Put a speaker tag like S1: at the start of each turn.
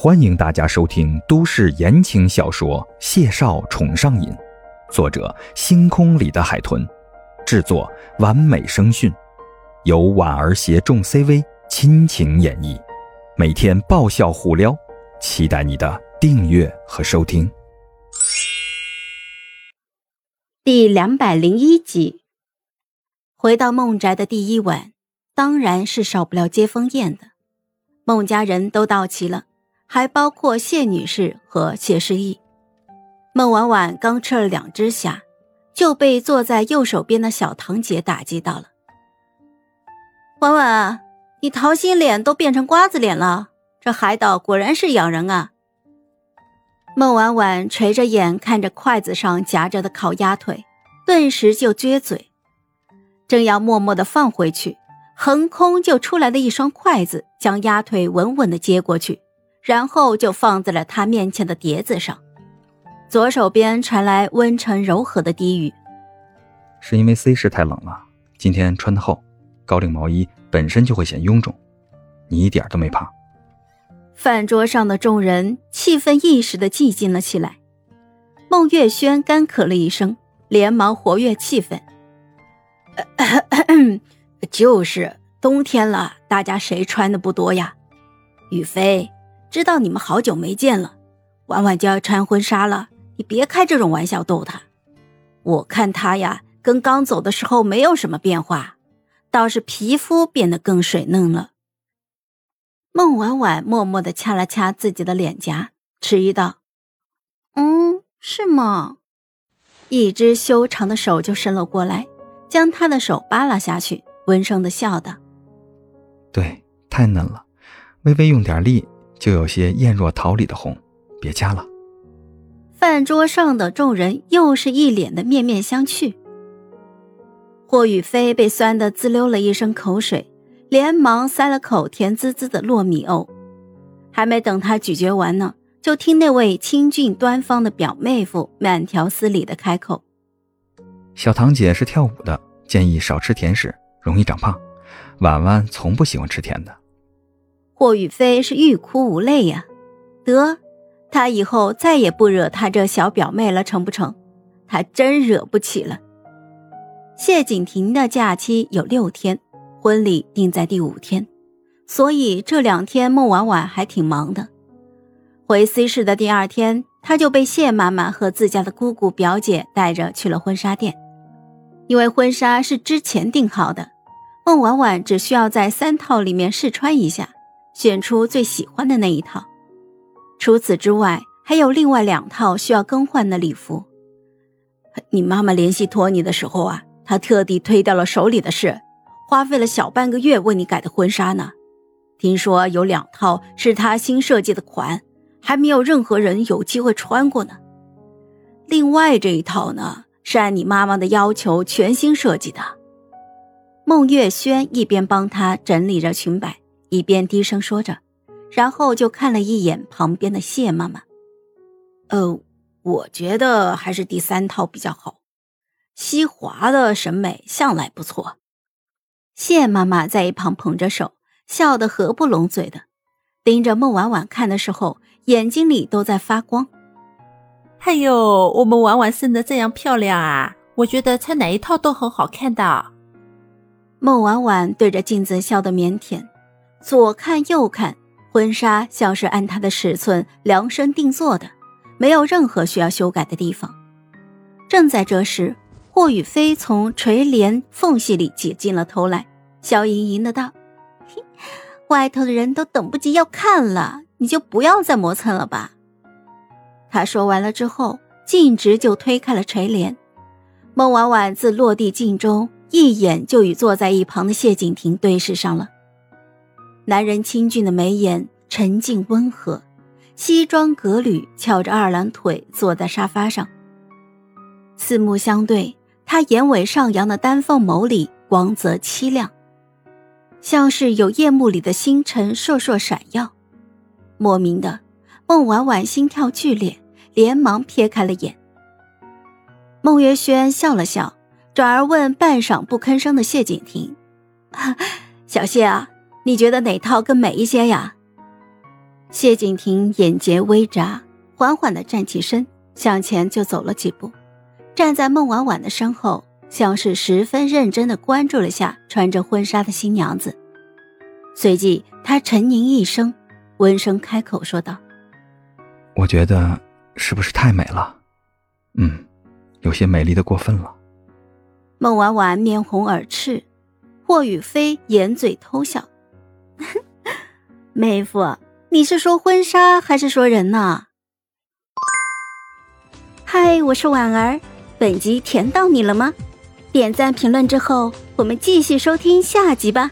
S1: 欢迎大家收听都市言情小说《谢少宠上瘾》，作者：星空里的海豚，制作：完美声讯，由婉儿携众 CV 亲情演绎，每天爆笑互撩，期待你的订阅和收听。
S2: 第两百零一集，回到孟宅的第一晚，当然是少不了接风宴的，孟家人都到齐了。还包括谢女士和谢诗意。孟婉婉刚吃了两只虾，就被坐在右手边的小堂姐打击到了。婉婉，你桃心脸都变成瓜子脸了，这海岛果然是养人啊！孟婉婉垂着眼看着筷子上夹着的烤鸭腿，顿时就撅嘴，正要默默的放回去，横空就出来的一双筷子，将鸭腿稳稳的接过去。然后就放在了他面前的碟子上，左手边传来温沉柔和的低语：“
S1: 是因为 C 市太冷了，今天穿的厚，高领毛衣本身就会显臃肿，你一点都没怕。”
S2: 饭桌上的众人气氛一时的寂静了起来。孟月轩干咳了一声，连忙活跃气氛：“ 就是冬天了，大家谁穿的不多呀？雨飞。”知道你们好久没见了，婉婉就要穿婚纱了，你别开这种玩笑逗她。我看她呀，跟刚走的时候没有什么变化，倒是皮肤变得更水嫩了。孟婉婉默默地掐了掐自己的脸颊，迟疑道：“嗯，是吗？”一只修长的手就伸了过来，将她的手扒拉下去，温声的笑道：“
S1: 对，太嫩了，微微用点力。”就有些艳若桃李的红，别加了。
S2: 饭桌上的众人又是一脸的面面相觑。霍雨菲被酸得滋溜了一声口水，连忙塞了口甜滋滋的糯米藕，还没等他咀嚼完呢，就听那位清俊端方的表妹夫慢条斯理的开口：“
S1: 小堂姐是跳舞的，建议少吃甜食，容易长胖。婉婉从不喜欢吃甜的。”
S2: 霍雨菲是欲哭无泪呀，得，他以后再也不惹他这小表妹了，成不成？他真惹不起了。谢景亭的假期有六天，婚礼定在第五天，所以这两天孟婉婉还挺忙的。回 C 市的第二天，她就被谢妈妈和自家的姑姑表姐带着去了婚纱店，因为婚纱是之前订好的，孟婉婉只需要在三套里面试穿一下。选出最喜欢的那一套，除此之外，还有另外两套需要更换的礼服。你妈妈联系托尼的时候啊，她特地推掉了手里的事，花费了小半个月为你改的婚纱呢。听说有两套是她新设计的款，还没有任何人有机会穿过呢。另外这一套呢，是按你妈妈的要求全新设计的。孟月轩一边帮她整理着裙摆。一边低声说着，然后就看了一眼旁边的谢妈妈。呃，我觉得还是第三套比较好。西华的审美向来不错。谢妈妈在一旁捧着手，笑得合不拢嘴的，盯着孟婉婉看的时候，眼睛里都在发光。
S3: 哎呦，我们婉婉生的这样漂亮啊！我觉得穿哪一套都很好看的。
S2: 孟婉婉对着镜子笑得腼腆。左看右看，婚纱像是按她的尺寸量身定做的，没有任何需要修改的地方。正在这时，霍雨菲从垂帘缝隙里挤进了头来，笑盈盈的道：“外头的人都等不及要看了，你就不要再磨蹭了吧。”他说完了之后，径直就推开了垂帘。孟婉婉自落地镜中一眼就与坐在一旁的谢景亭对视上了。男人清俊的眉眼沉静温和，西装革履，翘着二郎腿坐在沙发上。四目相对，他眼尾上扬的丹凤眸里光泽凄亮，像是有夜幕里的星辰烁烁闪耀。莫名的，孟婉婉心跳剧烈，连忙撇开了眼。孟月轩笑了笑，转而问半晌不吭声的谢景亭：“ 小谢啊。”你觉得哪套更美一些呀？谢景亭眼睫微眨，缓缓的站起身，向前就走了几步，站在孟婉婉的身后，像是十分认真的关注了下穿着婚纱的新娘子。随即，他沉吟一声，温声开口说道：“
S1: 我觉得是不是太美了？嗯，有些美丽的过分了。”
S2: 孟婉婉面红耳赤，霍雨菲掩嘴偷笑：“ 妹夫。”你是说婚纱还是说人呢？嗨，我是婉儿，本集甜到你了吗？点赞评论之后，我们继续收听下集吧。